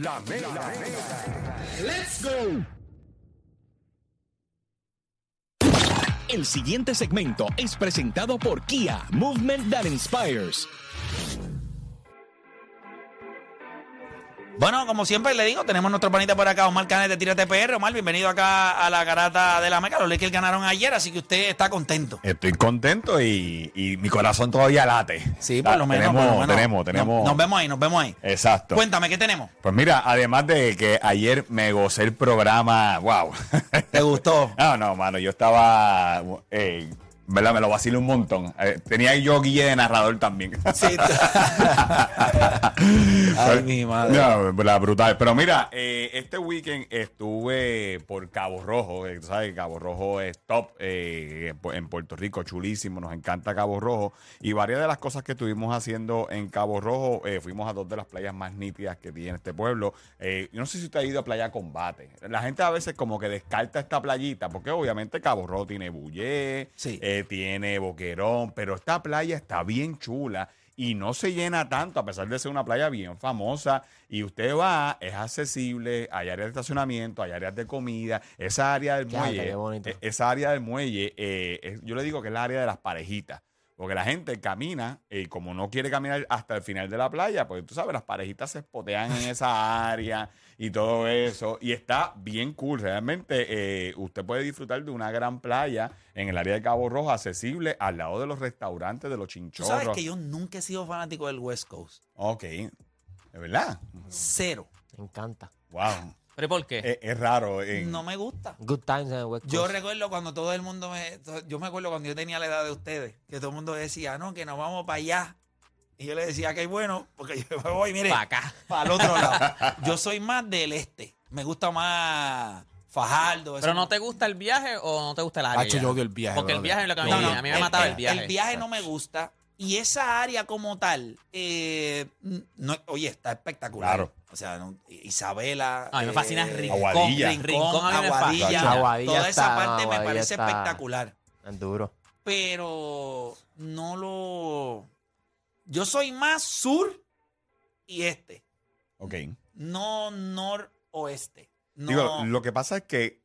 La Mega. Let's go. El siguiente segmento es presentado por Kia, Movement That Inspires. Bueno, como siempre le digo, tenemos nuestro panita por acá, Omar Canet de Tírate PR. Omar, bienvenido acá a la garata de la Meca. Los Lakers ganaron ayer, así que usted está contento. Estoy contento y, y mi corazón todavía late. Sí, por lo menos. Tenemos, por lo menos. tenemos, tenemos. Nos, nos vemos ahí, nos vemos ahí. Exacto. Cuéntame, ¿qué tenemos? Pues mira, además de que ayer me gocé el programa, wow. ¿Te gustó? no, no, mano, yo estaba, eh, ¿verdad? Me lo vacilé un montón. Eh, tenía yo guille de narrador también. Sí. Ay, mi madre. No, la brutal. Pero mira, eh, este weekend estuve por Cabo Rojo. eh, tú sabes Cabo Rojo es top eh, en Puerto Rico, chulísimo. Nos encanta Cabo Rojo. Y varias de las cosas que estuvimos haciendo en Cabo Rojo, eh, fuimos a dos de las playas más nítidas que tiene este pueblo. Yo no sé si usted ha ido a Playa Combate. La gente a veces como que descarta esta playita, porque obviamente Cabo Rojo tiene Bullé, Sí. eh, tiene Boquerón, pero esta playa está bien chula y no se llena tanto, a pesar de ser una playa bien famosa. Y usted va, es accesible, hay áreas de estacionamiento, hay áreas de comida. Esa área del Ya, muelle, eh, esa área del muelle, eh, es- yo le digo que es la área de las parejitas. Porque la gente camina y como no quiere caminar hasta el final de la playa, pues tú sabes, las parejitas se espotean en esa área y todo eso. Y está bien cool. Realmente eh, usted puede disfrutar de una gran playa en el área de Cabo Rojo, accesible al lado de los restaurantes, de los Tú chinchorros. sabes que yo nunca he sido fanático del West Coast. Ok. ¿De verdad? Cero. Me encanta. Wow. ¿Pero por qué? Es, es raro. en- No me gusta. Good times en el West Yo Coast. recuerdo cuando todo el mundo me. Yo me acuerdo cuando yo tenía la edad de ustedes, que todo el mundo decía, no, que nos vamos para allá. Y yo le decía que bueno, porque yo me voy, mire, Pa' acá. para el otro lado. Yo soy más del este. Me gusta más Fajardo. eso. ¿Pero no te gusta el viaje o no te gusta el área? Hacho, ya? yo odio el viaje, Porque el brother. viaje es lo que a mí, No, no, a mí me mataba el, viaje. El viaje no me gusta. Y esa área como tal, eh, no, oye, está espectacular. Claro. O sea, no- Isabela. A mí me fascina eh, Rincón. Aguadilla. Rincón, Aguadilla. Toda esa parte me parece está- espectacular. Es duro. Pero no lo. Yo soy más sur y este. Ok. No noroeste. No. Digo, lo que pasa es que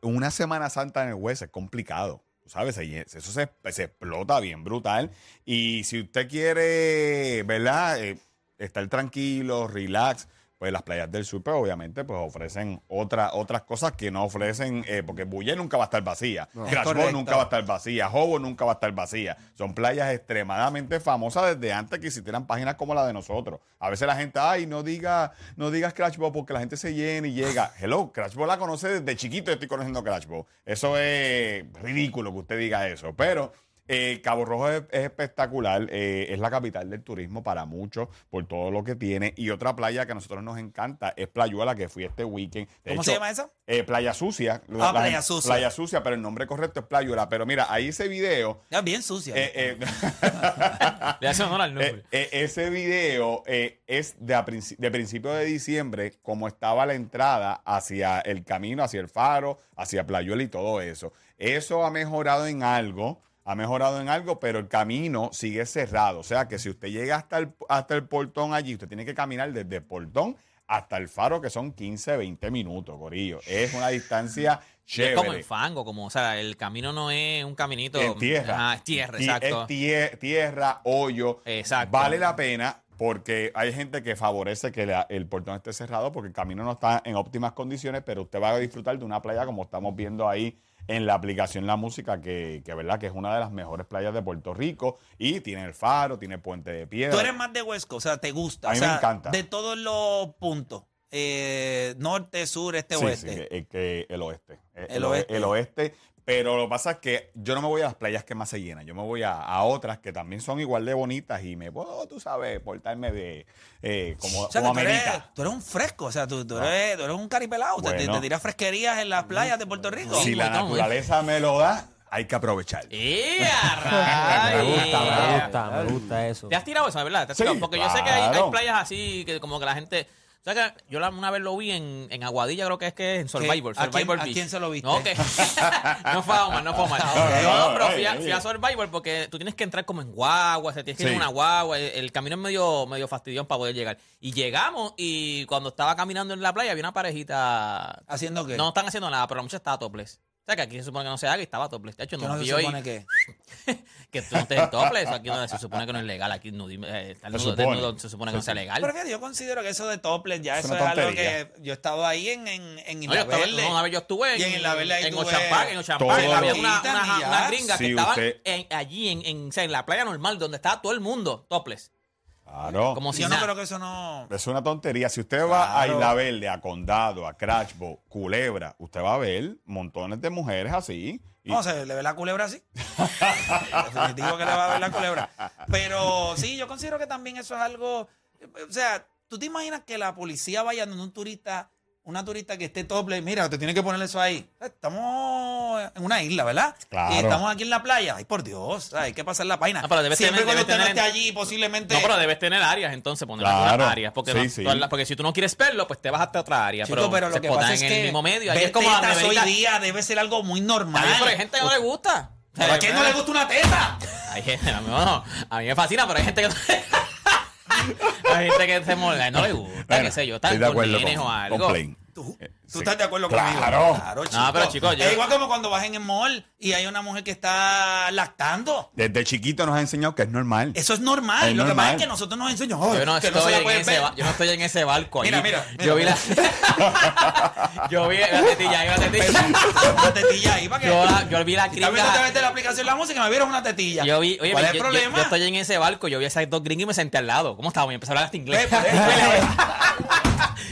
una Semana Santa en el West es complicado. ¿Sabes? Eso se, se explota bien brutal. Y si usted quiere, ¿verdad? Eh, estar tranquilo, relax, pues las playas del sur, pues obviamente, pues ofrecen otra, otras cosas que no ofrecen, eh, porque Bulle nunca va a estar vacía, Crashbow correcto. nunca va a estar vacía, Hobo nunca va a estar vacía. Son playas extremadamente famosas desde antes que existieran páginas como la de nosotros. A veces la gente, ay, no diga, no digas Crashbow porque la gente se llena y llega. Hello, Crashbow la conoce desde chiquito, yo estoy conociendo Crashbow. Eso es ridículo que usted diga eso, pero... eh, Cabo Rojo es, es espectacular, eh, es la capital del turismo para muchos por todo lo que tiene. Y otra playa que a nosotros nos encanta es Playuela, que fui este weekend. De ¿Cómo hecho, se llama esa? eh, Playa Sucia. Ah, La- Playa Sucia. Playa Sucia, pero el nombre correcto es Playuela. Pero mira, ahí ese video. Es bien sucia. eh, eh, Le hace honor al nombre. eh, eh, ese video eh, es de, a princi- de principio de diciembre, como estaba la entrada hacia el camino, hacia el faro, hacia Playuela y todo eso. Eso ha mejorado en algo, ha mejorado en algo, pero el camino sigue cerrado. O sea que si usted llega hasta el, hasta el portón allí, usted tiene que caminar desde el portón hasta el faro, que son 15, 20 minutos, Corillo. Es una distancia chévere. es como en fango, como, o sea, el camino no es un caminito. En tierra. Ajá, es tierra, Ti- exacto. Es tie- tierra, hoyo. Exacto. Vale la pena porque hay gente que favorece que la- el portón esté cerrado porque el camino no está en óptimas condiciones, pero usted va a disfrutar de una playa como estamos viendo ahí en la aplicación La Música, que, que verdad que es una de las mejores playas de Puerto Rico y tiene el faro, tiene puente de piedra. Tú eres más de Coast, o sea, te gusta. A mí o me encanta. De todos los puntos. Eh, norte, sur, este, Sí, oeste. sí, que el oeste. Eh, El oe- oeste. El oeste. Pero lo que pasa es que yo no me voy a las playas que más se llenan. Yo me voy a, a otras que también son igual de bonitas y me puedo, tú sabes, portarme de eh, como, O sea, como tú, eres, tú eres un fresco, o sea, tú, tú eres, tú eres un caripelado, te, Bueno. te tiras fresquerías en las playas de Puerto Rico. Si la ¿eh? naturaleza me lo da, hay que aprovechar. ¡Eh, Me gusta, me gusta, me gusta eso. ¿Te has tirado eso, de verdad? ¿Te has Sí, tirado? Porque yo sé que hay, playas así que como que la gente... O sea que yo una vez lo vi en, en Aguadilla, creo que es que es en Survivor. ¿A quién- Survivor a Beach. quién se lo viste? No, que no fue a Omar, no fue a Omar. No, no, pero fui a, fui a. Survivor porque tú tienes que entrar como en guagua, o sea, tienes que ir en una guagua. El, el camino es medio, medio fastidión para poder llegar. Y llegamos y cuando estaba caminando en la playa había una parejita. ¿Haciendo qué? No están haciendo nada, pero la muchacha estaba topless. O sea que aquí se supone que no se haga y estaba topless. De hecho, ¿Qué nos no se vio y- supone que? que tú no estés topless. Aquí no, se supone que no es legal. Aquí no, eh, estar Se nudo- supone. desnudo se supone que no sea legal. Pero fíjate, yo considero que eso de topless ya Es eso una es algo que yo he estado ahí en, en, en No, yo estaba- no, una vez yo estuve Y en Isla Verde ahí en en todo Park, lo- había una, una, una gringa Si que estaban usted- en- allí en, en, o sea, en la playa normal donde estaba todo el mundo topless. Claro. Como si yo no nada. creo que eso no... Es una tontería. Si usted va a Claro. Isla Verde, a Condado, a Crashbow, Culebra, usted va a ver montones de mujeres así. Y- No, se le ve la culebra así. Definitivo que le va a ver la culebra. Pero sí, yo considero que también eso es algo. O sea, ¿tú te imaginas que la policía vaya donde un turista, una turista que esté tople? Mira, te tiene que poner eso ahí. Estamos en una isla, ¿verdad? Claro. Y estamos aquí en la playa. Ay, por Dios, hay que pasar la página. Ah, pero debes Siempre tener- cuando debes usted no esté allí, posiblemente. No, pero debes tener áreas entonces, poner Claro. algunas áreas. Porque, Sí, no- sí. todas las- porque si tú no quieres verlo, pues te vas hasta otra área. Chico, pero, pero, lo se que pasa es en que el mismo medio. Ahí es como tetas hoy día debe ser algo muy normal. Pero hay gente que no le gusta. ¿Pero ¿A quién no le gusta una teta? Hay gente, a mí, no, a mí me fascina, pero hay gente que no Hay gente que se molesta, no le gusta, qué sé yo, de con nenes o algo. con Plain. ¿Tú, Eh, tú sí. estás de acuerdo Claro. conmigo? Claro, chico. No, pero, chicos, yo- Es igual como cuando vas en el mall y hay una mujer que está lactando. Desde chiquito nos ha enseñado que es normal. Eso es normal. Es Lo que normal. pasa es que nosotros nos enseñan "Ay, Yo no, que no se estoy la en pueden ese ver. ba- yo no estoy en ese barco ahí. Mira, mira, mira. Yo vi la. yo vi la tetilla ahí, la tetilla. Una tetilla ahí para que. Yo, la- yo vi la Si estás viendo a gringa. través de la aplicación la música, me vieron una tetilla. Yo vi, oye, ¿Cuál yo, es el yo- problema? yo estoy en ese barco, yo vi a esas dos gringas y me senté al lado. ¿Cómo estaba? Y empecé a hablar hasta inglés. Ve, ve,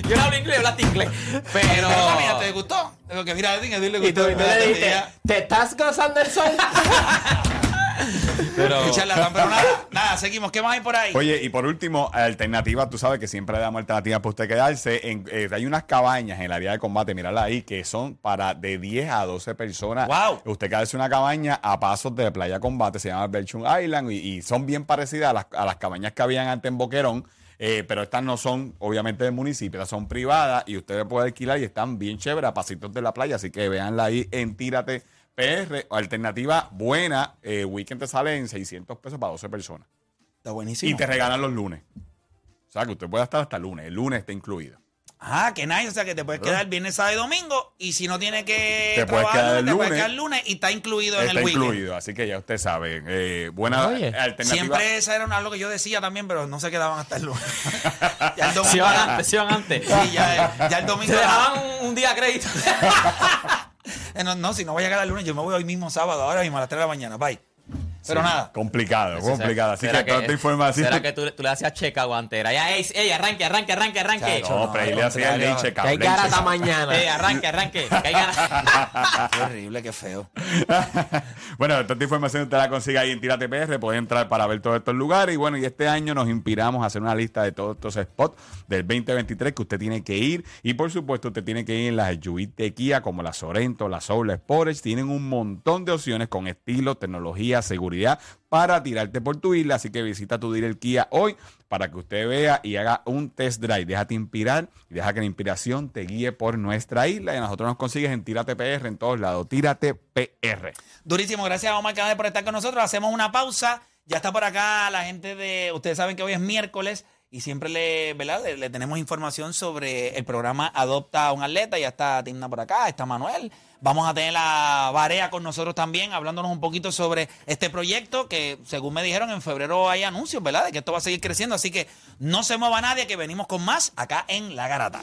yo no hablo inglés, yo hablo hasta inglés. Pero. Pero mira, ¿te gustó? Porque mira, a Edwin, a Edwin le Y tú, gustó. y tú le dijiste. ¿te estás gozando el sol? pero pero nada, nada, seguimos. ¿Qué más hay por ahí? Oye, y por último, alternativa, tú sabes que siempre le damos alternativas para usted quedarse. En, eh, hay unas cabañas en el área de combate, mírala ahí, que son para de 10 a 12 personas. Wow. Usted quedarse en una cabaña a pasos de Playa Combate, se llama Belchun Island, y, y son bien parecidas a las, a las cabañas que habían antes en Boquerón. Eh, pero estas no son, obviamente, del municipio, estas son privadas y usted puede alquilar y están bien chéveres a pasitos de la playa. Así que véanla ahí en Tírate PR. Alternativa buena, eh, weekend te sale en 600 pesos para 12 personas. Está buenísimo. Y te regalan los lunes. O sea, que usted puede estar hasta el lunes. El lunes está incluido. Ah, que nice. O sea, que te puedes quedar viernes, sábado y domingo. Y si no tiene que Te puedes trabajar, quedar el te puedes lunes. quedar el lunes y está incluido en está el weekend. incluido. Así que ya usted sabe. eh, buena Oye, alternativa. Siempre esa era una- algo que yo decía también, pero no se quedaban hasta el lunes. ya el domingo. se iban era- antes, se iban antes. Sí, ya, ya el domingo. Se era- dejaban un, un día crédito. Eh, no, no, si no voy a llegar el lunes, yo me voy hoy mismo sábado, ahora mismo a las 3 de la mañana. Bye. Pero Sí, nada. Complicado, complicado. Así que ¿Será toda esta información. ¿Será que tú, tú le hacías check a guantera? Ya, ey, ey, arranque, arranque, arranque, arranque. No, pero ahí le hacía el Que hay cara hasta mañana. Ey, arranque, arranque. que hay. Qué horrible, qué feo. bueno, toda esta información usted la consigue ahí en Tírate PR. Puede entrar para ver todos estos lugares. Y bueno, y este año nos inspiramos a hacer una lista de todos estos spots del 2023 que usted tiene que ir. Y por supuesto, usted tiene que ir en las Kia, como la Sorento, la Soul, la Sportage. Tienen un montón de opciones con estilo, tecnología, seguridad para tirarte por tu isla. Así que visita tu dealer Kia hoy para que usted vea y haga un test drive. Déjate inspirar y deja que la inspiración te guíe por nuestra isla. Y nosotros nos consigues en Tírate PR en todos lados. Tírate PR. Durísimo, gracias a Omar Canales por estar con nosotros. Hacemos una pausa. Ya está por acá la gente de. Ustedes saben que hoy es miércoles y siempre le, ¿verdad? le, le tenemos información sobre el programa Adopta a un Atleta. Ya está Timna por acá, está Manuel. Vamos a tener la Barea con nosotros también, hablándonos un poquito sobre este proyecto que, según me dijeron, en febrero hay anuncios, ¿verdad? De que esto va a seguir creciendo. Así que no se mueva nadie, que venimos con más acá en La Garata.